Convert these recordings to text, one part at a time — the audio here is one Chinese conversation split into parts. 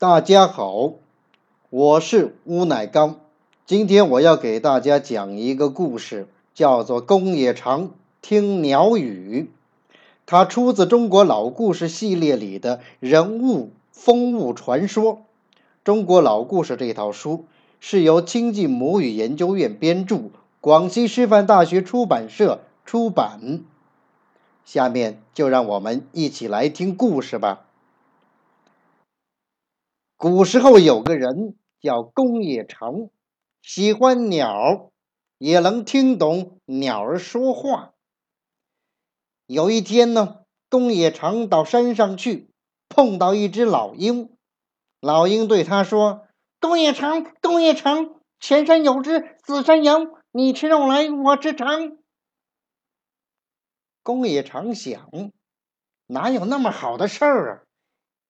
大家好，我是乌乃刚。今天我要给大家讲一个故事，叫做《公冶长听鸟语》。它出自中国老故事系列里的人物风物传说。中国老故事这套书是由亲近母语研究院编著，广西师范大学出版社出版。下面就让我们一起来听故事吧。古时候有个人叫公冶长，喜欢鸟，也能听懂鸟儿说话。有一天呢，公冶长到山上去，碰到一只老鹰。老鹰对他说：“公冶长，公冶长，前山有只紫山羊，你吃肉来，我吃肠。”公冶长想，哪有那么好的事儿啊？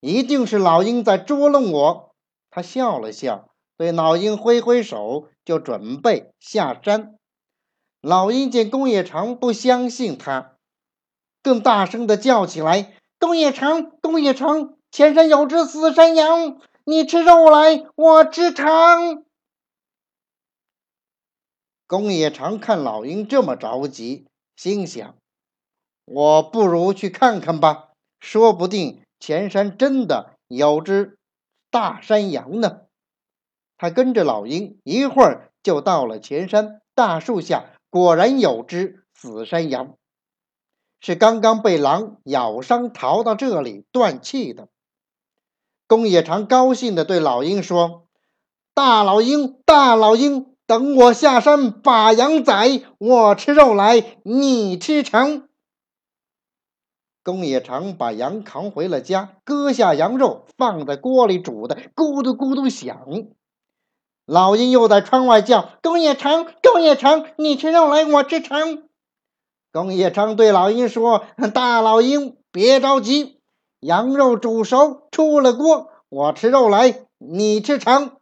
一定是老鹰在捉弄我。他笑了笑，对老鹰挥挥手，就准备下山。老鹰见公冶长不相信他，更大声的叫起来：“公冶长，公冶长，前山有只死山羊，你吃肉来，我吃肠。”公冶长看老鹰这么着急，心想：“我不如去看看吧，说不定……”前山真的有只大山羊呢，他跟着老鹰一会儿就到了前山大树下，果然有只死山羊，是刚刚被狼咬伤逃到这里断气的。公冶长高兴地对老鹰说：“大老鹰，大老鹰，等我下山把羊宰，我吃肉来，你吃肠。”公冶长把羊扛回了家，割下羊肉放在锅里煮的咕嘟咕嘟响。老鹰又在窗外叫：“公冶长，公冶长，你吃肉来，我吃肠。”公冶长对老鹰说：“大老鹰，别着急，羊肉煮熟出了锅，我吃肉来，你吃肠。”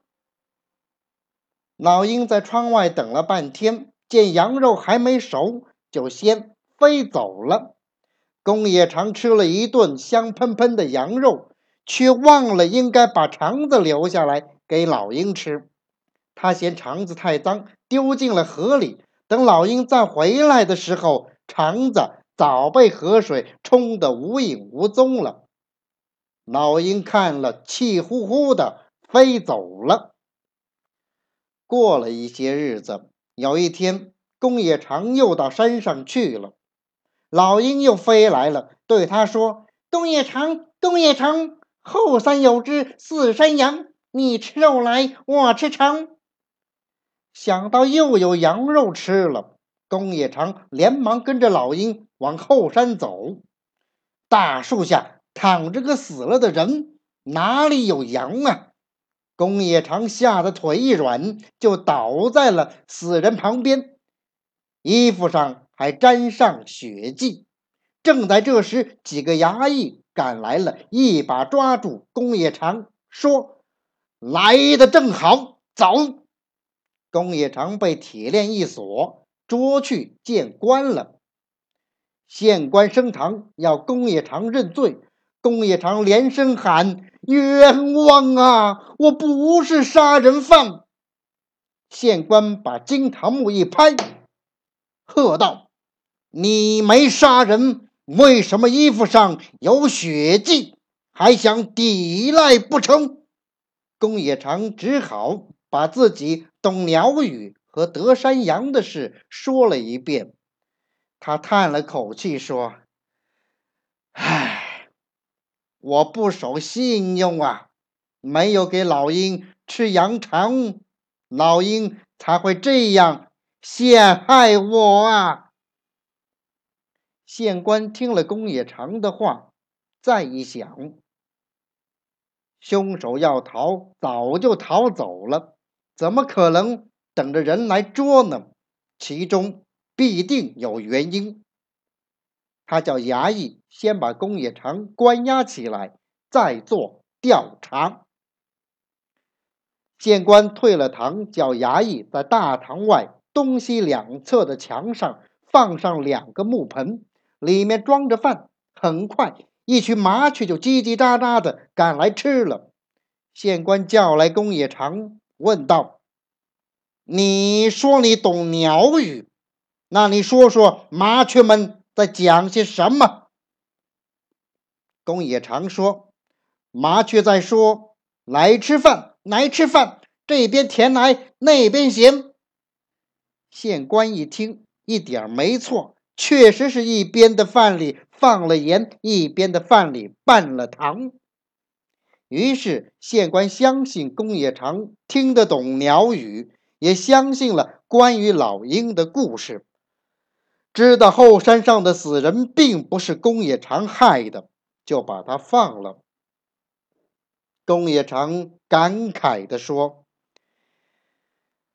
老鹰在窗外等了半天，见羊肉还没熟，就先飞走了。公冶长吃了一顿香喷喷的羊肉，却忘了应该把肠子留下来给老鹰吃。他嫌肠子太脏，丢进了河里。等老鹰再回来的时候，肠子早被河水冲得无影无踪了。老鹰看了，气呼呼的飞走了。过了一些日子，有一天，公冶长又到山上去了。老鹰又飞来了，对他说：“公冶长，公冶长，后山有只死山羊，你吃肉来，我吃肠。”想到又有羊肉吃了，公冶长连忙跟着老鹰往后山走。大树下躺着个死了的人，哪里有羊啊？公冶长吓得腿一软，就倒在了死人旁边，衣服上。还沾上血迹。正在这时，几个衙役赶来了，一把抓住公冶长，说：“来的正好，走。”公冶长被铁链一锁，捉去见官了。县官升堂要公冶长认罪，公冶长连声喊：“冤枉啊！我不是杀人犯。”县官把惊堂木一拍，喝道。你没杀人，为什么衣服上有血迹，还想抵赖不成？公冶长只好把自己懂鸟语和得山羊的事说了一遍。他叹了口气说：“唉，我不守信用啊，没有给老鹰吃羊肠，老鹰才会这样陷害我啊。”县官听了公冶长的话，再一想，凶手要逃，早就逃走了，怎么可能等着人来捉呢？其中必定有原因。他叫衙役先把公冶长关押起来，再做调查。县官退了堂，叫衙役在大堂外东西两侧的墙上放上两个木盆。里面装着饭，很快，一群麻雀就叽叽喳喳的赶来吃了。县官叫来公冶长，问道：“你说你懂鸟语，那你说说麻雀们在讲些什么？”公冶长说：“麻雀在说，来吃饭，来吃饭，这边甜来，那边咸。”县官一听，一点没错，确实是一边的饭里放了盐，一边的饭里拌了糖。于是县官相信公冶长听得懂鸟语，也相信了关于老鹰的故事，知道后山上的死人并不是公冶长害的。就把他放了。东野长感慨地说：“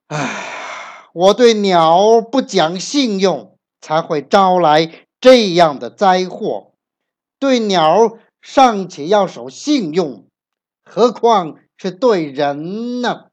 唉，我对鸟不讲信用，才会招来这样的灾祸。对鸟尚且要守信用，何况是对人呢？”